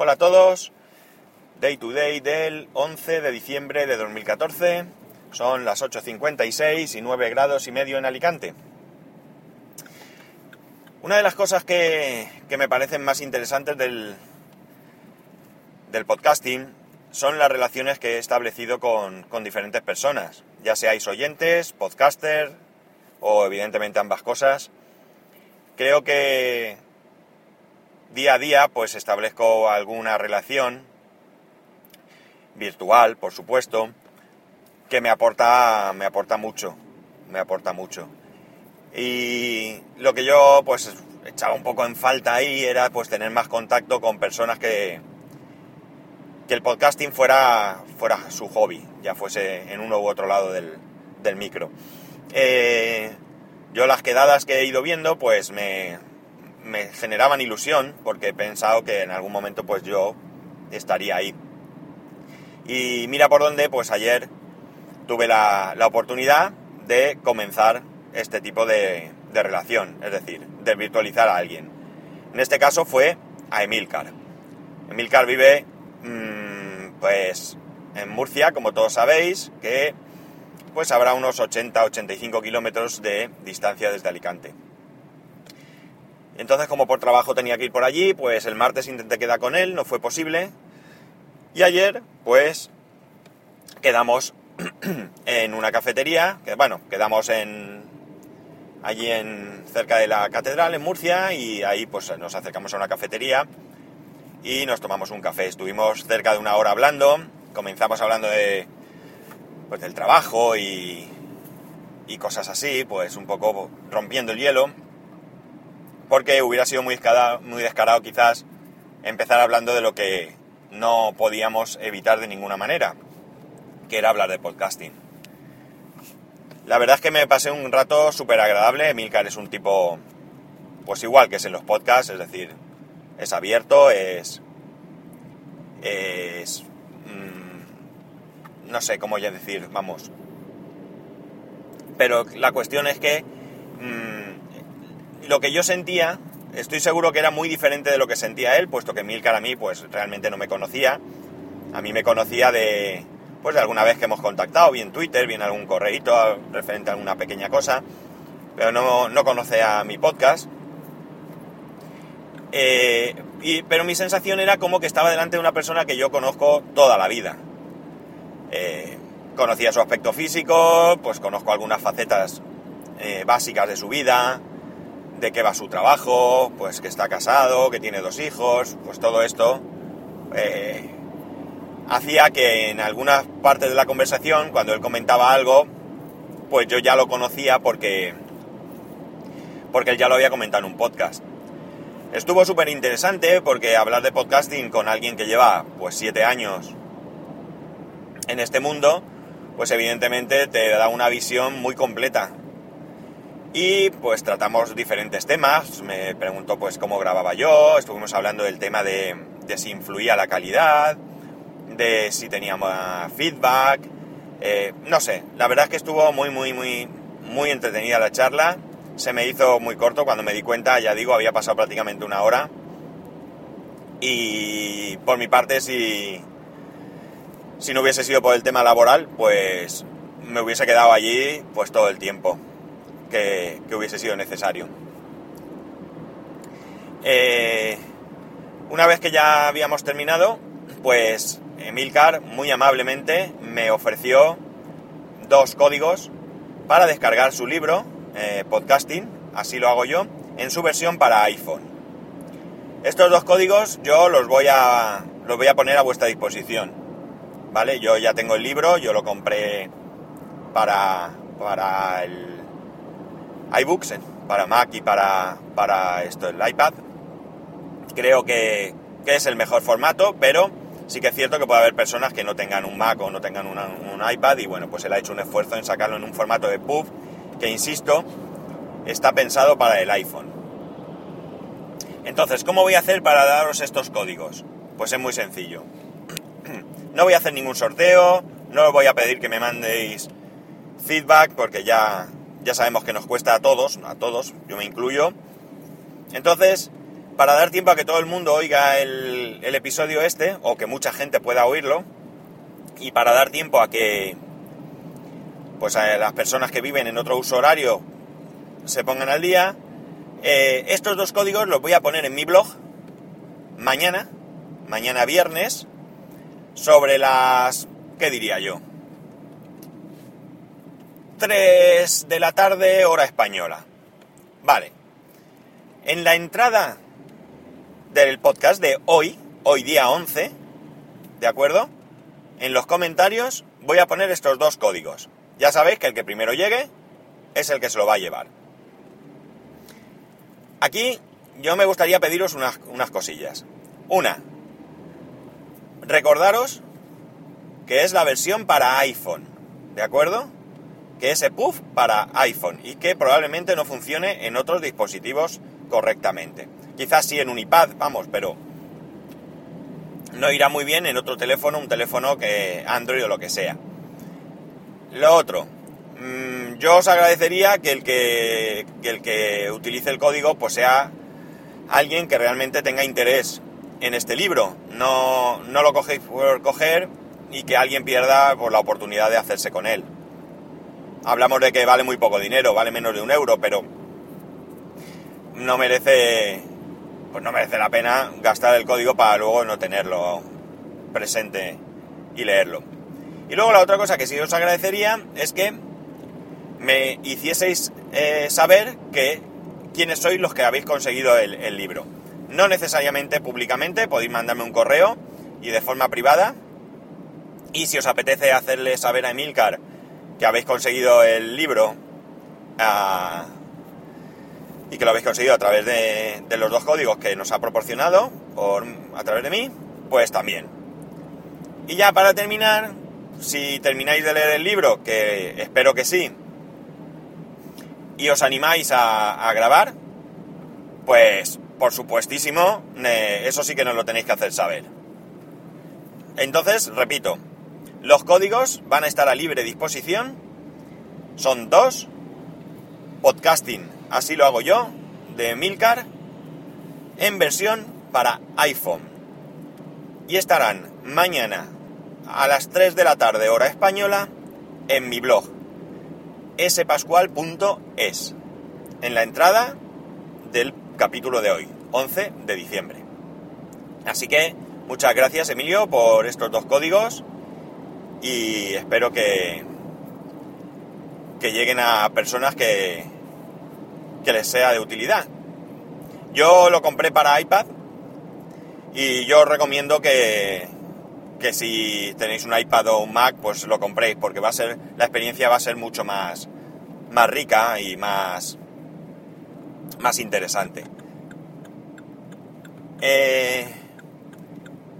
Hola a todos, Day to Day del 11 de diciembre de 2014, son las 8.56 y 9 grados y medio en Alicante. Una de las cosas que, me parecen más interesantes del, del podcasting son las relaciones que he establecido con, con diferentes personas, ya seáis oyentes, podcaster o evidentemente ambas cosas. Creo que día a día pues establezco alguna relación virtual, por supuesto, que me aporta me aporta mucho, me aporta mucho. Y lo que yo pues echaba un poco en falta ahí era pues tener más contacto con personas que que el podcasting fuera fuera su hobby, ya fuese en uno u otro lado del, del micro. Eh, yo las quedadas que he ido viendo pues me, me generaban ilusión porque he pensado que en algún momento pues yo estaría ahí. Y mira por dónde, pues ayer tuve la, oportunidad de comenzar este tipo de, relación, es decir, de virtualizar a alguien. En este caso fue a Emilcar. Emilcar vive mm, pues en Murcia, como todos sabéis, que pues habrá unos 80-85 kilómetros de distancia desde Alicante. Entonces, como por trabajo tenía que ir por allí, pues el martes intenté quedar con él, no fue posible. Y ayer, pues, quedamos en una cafetería, que bueno, quedamos en allí en cerca de la catedral en Murcia y ahí pues nos acercamos a una cafetería y nos tomamos un café. Estuvimos cerca de una hora hablando, comenzamos hablando de pues del trabajo y, y cosas así, pues un poco rompiendo el hielo porque hubiera sido muy descarado, muy descarado quizás empezar hablando de lo que no podíamos evitar de ninguna manera, que era hablar de podcasting. La verdad es que me pasé un rato súper agradable. Emilcar es un tipo, pues igual que es en los podcasts, es decir, es abierto, es. es. Mm, no sé cómo ya decir, vamos. Pero la cuestión es que. Mm, lo que yo sentía, estoy seguro que era muy diferente de lo que sentía él, puesto que Milcar a mí pues realmente no me conocía. A mí me conocía de, pues de alguna vez que hemos contactado, bien Twitter, bien algún correíto referente a alguna pequeña cosa, pero no, no conoce a mi podcast. Eh, pero mi sensación era como que estaba delante de una persona que yo conozco toda la vida. Eh, conocía su aspecto físico, pues conozco algunas facetas eh, básicas de su vida, de qué va su trabajo, pues que está casado, que tiene dos hijos, pues todo esto eh, hacía que en algunas partes de la conversación, cuando él comentaba algo, pues yo ya lo conocía porque, porque él ya lo había comentado en un podcast. Estuvo súper interesante porque hablar de podcasting con alguien que lleva pues siete años en este mundo, pues evidentemente te da una visión muy completa y pues tratamos diferentes temas, me preguntó pues cómo grababa yo, estuvimos hablando del tema de, si influía la calidad, de si teníamos feedback, eh, no sé, la verdad es que estuvo muy, muy, muy, muy entretenida la charla, se me hizo muy corto. Cuando me di cuenta, ya digo, había pasado prácticamente una hora. Y por mi parte si, si no hubiese sido por el tema laboral, pues me hubiese quedado allí pues todo el tiempo que, hubiese sido necesario. Eh, una vez que ya habíamos terminado, pues Emilcar muy amablemente me ofreció dos códigos para descargar su libro, eh, podcasting, así lo hago yo, en su versión para iPhone. Estos dos códigos yo los voy a, los voy a poner a vuestra disposición. ¿Vale? Yo ya tengo el libro, yo lo compré para, para el iBooks para Mac y para, para esto, el iPad. Creo que, es el mejor formato, pero sí que es cierto que puede haber personas que no tengan un Mac o no tengan un iPad y bueno, pues él ha hecho un esfuerzo en sacarlo en un formato de PUB que, insisto, está pensado para el iPhone. Entonces, ¿cómo voy a hacer para daros estos códigos? Pues es muy sencillo. No voy a hacer ningún sorteo, no os voy a pedir que me mandéis feedback porque ya, ya sabemos que nos cuesta a todos, a todos, yo me incluyo. Entonces, para dar tiempo a que todo el mundo oiga el, el episodio este, o que mucha gente pueda oírlo, y para dar tiempo a que pues a las personas que viven en otro uso horario se pongan al día, eh, estos dos códigos los voy a poner en mi blog mañana, mañana viernes, sobre las, ¿qué diría yo? 3 de la tarde, hora española. Vale. En la entrada del podcast de hoy, hoy día 11, ¿de acuerdo? En los comentarios voy a poner estos dos códigos. Ya sabéis que el que primero llegue es el que se lo va a llevar. Aquí yo me gustaría pediros unas, unas cosillas. Una, recordaros que es la versión para iPhone, ¿de acuerdo? Que es EPUF para iPhone y que probablemente no funcione en otros dispositivos correctamente. Quizás sí en un iPad, vamos, pero no irá muy bien en otro teléfono, un teléfono que Android o lo que sea. Lo otro, mm, yo os agradecería que el que, el que utilice el código pues sea alguien que realmente tenga interés en este libro. No, no lo cogéis por coger y que alguien pierda por la oportunidad de hacerse con él. Hablamos de que vale muy poco dinero, vale menos de un euro, pero no merece pues no merece la pena gastar el código para luego no tenerlo presente y leerlo. Y luego la otra cosa que sí os agradecería es que me hicieseis eh, saber que quiénes sois los que habéis conseguido el, el, libro. No necesariamente públicamente, podéis mandarme un correo y de forma privada. Y si os apetece hacerle saber a Emilcar que habéis conseguido el libro, a y que lo habéis conseguido a través de, los dos códigos que nos ha proporcionado por, a través de mí, pues también. Y ya para terminar, si termináis de leer el libro, que espero que sí, y os animáis a, grabar, pues por supuestísimo, eso sí que nos lo tenéis que hacer saber. Entonces, repito, los códigos van a estar a libre disposición, son dos, podcasting así lo hago yo, de Milcar, en versión para iPhone. Y estarán mañana a las 3 de la tarde hora española en mi blog spascual.es, en la entrada del capítulo de hoy, 11 de diciembre. Así que muchas gracias Emilio por estos dos códigos y espero que, que lleguen a personas que, que les sea de utilidad. Yo lo compré para iPad y yo os recomiendo que, que si tenéis un iPad o un Mac, pues lo compréis, porque va a ser, la experiencia va a ser mucho más, más rica y más, más interesante. Eh,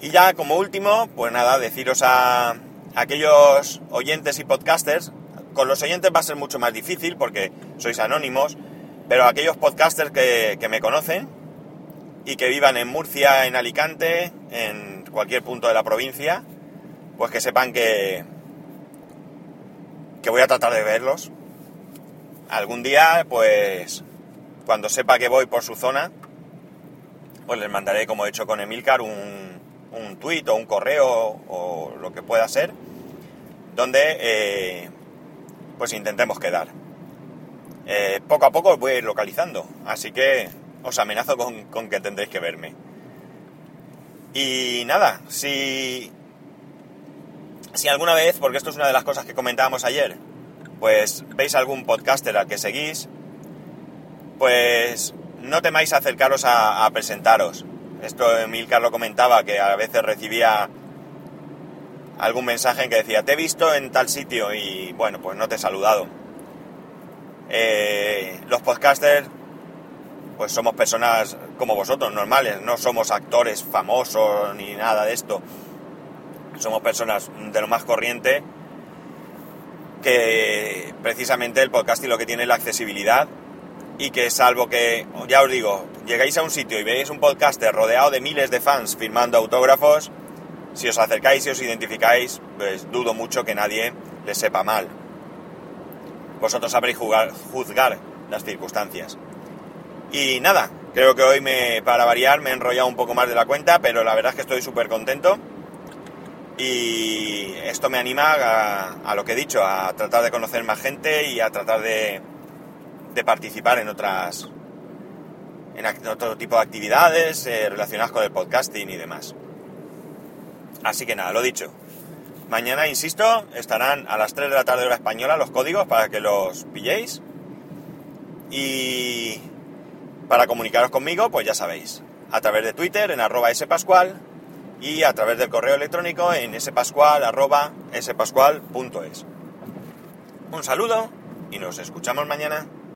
y ya como último, pues nada, deciros a aquellos oyentes y podcasters, con los oyentes va a ser mucho más difícil porque sois anónimos, pero aquellos podcasters que, que me conocen y que vivan en Murcia, en Alicante, en cualquier punto de la provincia, pues que sepan que, que voy a tratar de verlos. Algún día, pues, cuando sepa que voy por su zona, pues les mandaré, como he hecho con Emilcar, un, un tuit o un correo o lo que pueda ser, donde eh, pues intentemos quedar. Eh, poco a poco os voy a ir localizando, así que os amenazo con, que tendréis que verme. Y nada, si, si alguna vez, porque esto es una de las cosas que comentábamos ayer, pues veis algún podcaster al que seguís, pues no temáis acercaros a presentaros. Esto Emilcar lo comentaba, que a veces recibía algún mensaje que decía, te he visto en tal sitio y bueno, pues no te he saludado eh, los podcasters, pues somos personas como vosotros, normales, no somos actores famosos ni nada de esto. Somos personas de lo más corriente que precisamente el podcasting lo que tiene es la accesibilidad y que salvo que, ya os digo, llegáis a un sitio y veis un podcaster rodeado de miles de fans firmando autógrafos, si os acercáis y os identificáis, pues dudo mucho que nadie les sepa mal vosotros sabréis jugar, juzgar las circunstancias. Y nada, Creo que hoy me, para variar, me he enrollado un poco más de la cuenta, pero la verdad es que estoy súper contento. Y esto me anima a, lo que he dicho, a tratar de conocer más gente y a tratar de participar en otras, en otro tipo de actividades eh, relacionadas con el podcasting y demás. Así que nada, lo dicho. Mañana, insisto, estarán a las 3 de la tarde hora española los códigos para que los pilléis. Y para comunicaros conmigo, pues ya sabéis, a través de Twitter en arroba spascual y a través del correo electrónico en spascual arroba spascual.es. Un saludo y nos escuchamos mañana.